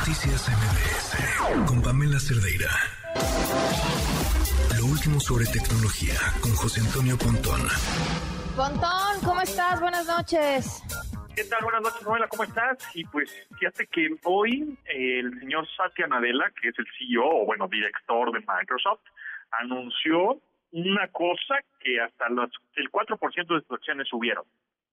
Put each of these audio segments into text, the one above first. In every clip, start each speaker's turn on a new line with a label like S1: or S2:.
S1: Noticias MBS con Pamela Cerdeira. Lo último sobre tecnología con José Antonio Pontón.
S2: Pontón, ¿cómo estás? Buenas noches.
S3: ¿Qué tal? Buenas noches, Pamela, ¿cómo estás? Y pues fíjate que hoy eh, el señor Satya Nadella, que es el CEO, o bueno, director de Microsoft, anunció una cosa que hasta los, el 4% de sus acciones subieron.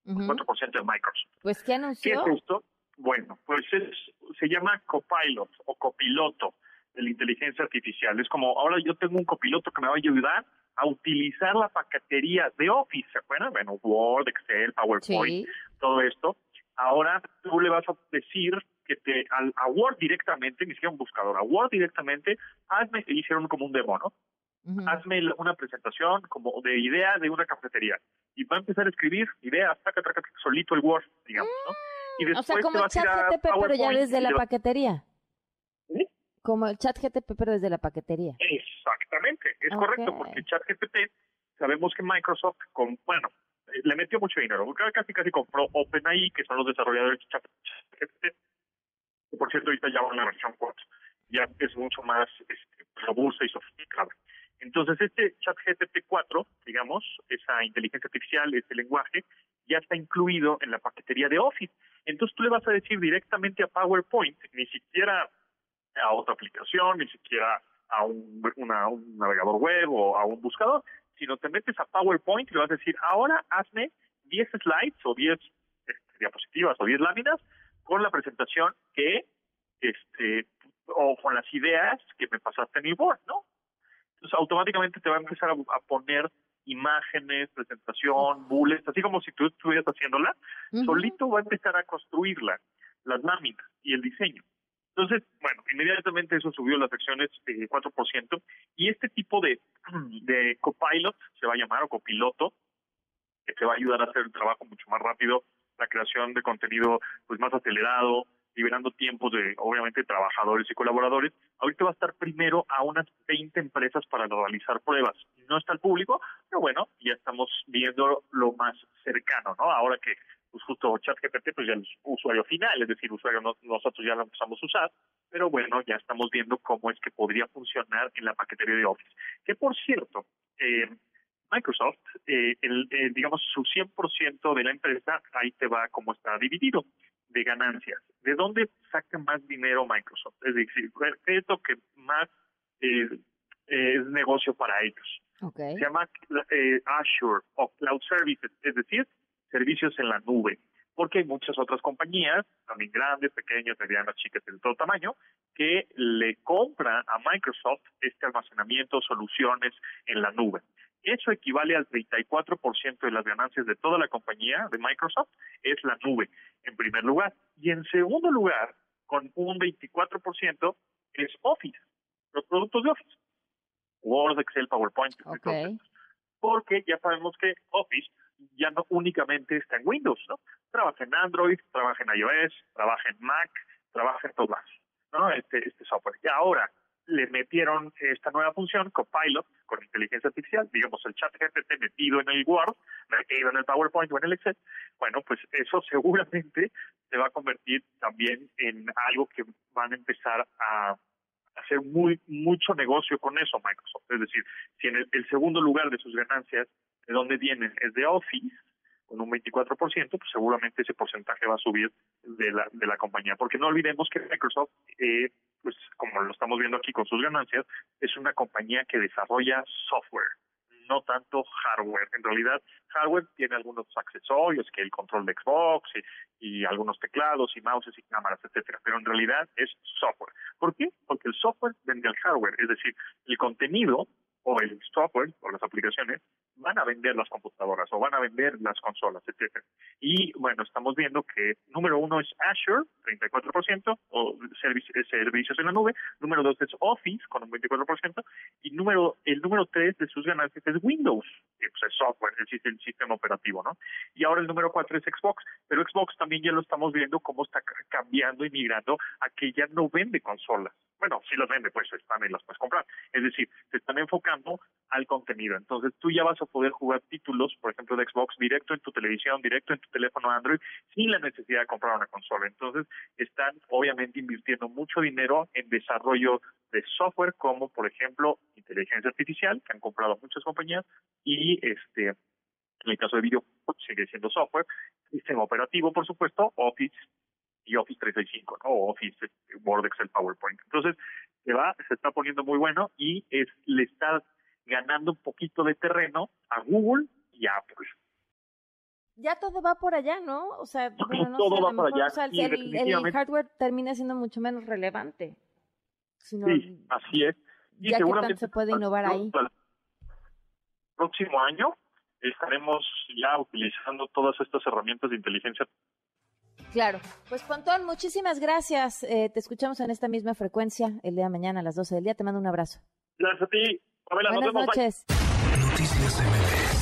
S3: El 4% de Microsoft.
S2: Pues, ¿qué anunció?
S3: ¿Qué es esto? Bueno, pues es, se llama copilot o copiloto de la inteligencia artificial. Es como, ahora yo tengo un copiloto que me va a ayudar a utilizar la paquetería de Office, ¿se acuerdan? Bueno, Word, Excel, PowerPoint, todo esto. Ahora tú le vas a decir que te a Word directamente, ni siquiera un buscador, a Word directamente, hazme, hicieron como un demo, ¿no? Hazme una presentación como de idea de una cafetería. Y va a empezar a escribir ideas, taca, taca, solito el Word, digamos, ¿no?
S2: Y después o sea, como chat GTP, pero ya desde la paquetería. ¿Sí? Como el chat GTP, pero desde la paquetería.
S3: Exactamente, es correcto, porque el chat GTP, sabemos que Microsoft, con, bueno, le metió mucho dinero, casi casi compró OpenAI, que son los desarrolladores de chat GPT, que por cierto ahorita ya van en la versión 4, ya es mucho más este, robusta y sofisticada. Entonces, este chat GPT 4, digamos, esa inteligencia artificial, ese lenguaje, ya está incluido en la paquetería de Office. Entonces, tú le vas a decir directamente a PowerPoint, ni siquiera a otra aplicación, ni siquiera a un, navegador web o a un buscador, sino te metes a PowerPoint y le vas a decir, ahora hazme 10 slides o 10 este, diapositivas o 10 láminas con la presentación que, este, o con las ideas que me pasaste en el board, ¿no? Entonces automáticamente te va a empezar a, poner imágenes, presentación, bullets, así como si tú estuvieras haciéndola, solito va a empezar a construirla, las láminas y el diseño. Entonces, bueno, inmediatamente eso subió las acciones eh, 4%, y este tipo de, de copilot, se va a llamar, o copiloto, que te va a ayudar a hacer el trabajo mucho más rápido, la creación de contenido pues más acelerado, liberando tiempos de, obviamente, trabajadores y colaboradores. Ahorita va a estar primero a unas 20 empresas para realizar pruebas. No está al público, pero bueno, ya estamos viendo lo más cercano, ¿no? Ahora que pues justo ChatGPT pues ya es usuario final, es decir, usuario nosotros ya lo empezamos a usar, pero bueno, ya estamos viendo cómo es que podría funcionar en la paquetería de Office. Que por cierto, eh, Microsoft, eh, el, eh, digamos, su 100% de la empresa, ahí te va cómo está dividido de ganancias. ¿De dónde saca más dinero Microsoft? Es decir, ¿qué es lo que más eh, es negocio para ellos? Se llama eh, Azure o Cloud Services, es decir, servicios en la nube. Porque hay muchas otras compañías, también grandes, pequeñas, medianas, chicas, de todo tamaño, que le compran a Microsoft este almacenamiento, soluciones en la nube. Eso equivale al 34% de las ganancias de toda la compañía de Microsoft, es la nube, en primer lugar. Y en segundo lugar, con un 24%, es Office, los productos de Office. Word, Excel, PowerPoint, porque ya sabemos que Office ya no únicamente está en Windows, ¿no? Trabaja en Android, trabaja en iOS, trabaja en Mac, trabaja en todas, ¿no? Este, este software. Y ahora, le metieron esta nueva función, Copilot, con inteligencia artificial, digamos el chat GPT metido en el Word, metido en el PowerPoint o en el Excel, bueno, pues eso seguramente se va a convertir también en algo que van a empezar a hacer muy mucho negocio con eso Microsoft. Es decir, si en el, segundo lugar de sus ganancias, de dónde vienen, es de Office, con un 24%, pues seguramente ese porcentaje va a subir de la, de la compañía. Porque no olvidemos que Microsoft eh, pues como lo estamos viendo aquí con sus ganancias, es una compañía que desarrolla software, no tanto hardware. En realidad, hardware tiene algunos accesorios, que el control de Xbox y, algunos teclados y mouses y cámaras, etcétera, pero en realidad es software. ¿Por qué? Porque el software vende al hardware, es decir, el contenido o el software o las aplicaciones van a vender las computadoras o van a vender las consolas, etcétera. Y bueno, estamos viendo que número uno es Azure, 34%, o servicios en la nube. Número dos es Office, con un 24%. Y número el número tres de sus ganancias es Windows, que pues, es software, es el sistema operativo, ¿no? Y ahora el número cuatro es Xbox. Pero Xbox también ya lo estamos viendo cómo está cambiando y migrando a que ya no vende consolas bueno, si las vende, pues y las puedes comprar. Es decir, se están enfocando al contenido. Entonces tú ya vas a poder jugar títulos, por ejemplo, de Xbox directo en tu televisión, directo en tu teléfono Android, sin la necesidad de comprar una consola. Entonces están obviamente invirtiendo mucho dinero en desarrollo de software como, por ejemplo, inteligencia artificial, que han comprado muchas compañías, y este en el caso de video sigue siendo software, sistema operativo, por supuesto, Office y Office 365, ¿no? Office, este, Word, Excel, PowerPoint. Entonces, se va, se está poniendo muy bueno y es, le está ganando un poquito de terreno a Google y a Apple.
S2: Ya todo va por allá, ¿no? O sea,
S3: bueno, no todo va por allá.
S2: O sea, el, hardware termina siendo mucho menos relevante.
S3: sí, así es.
S2: Y ya seguramente que se puede innovar ahí.
S3: próximo año estaremos ya utilizando todas estas herramientas de inteligencia
S2: Claro. Pues Pontón, muchísimas gracias. Eh, te escuchamos en esta misma frecuencia el día de mañana a las 12 del día. Te mando un abrazo.
S3: Gracias a ti.
S2: Buenas noches.
S1: Noticias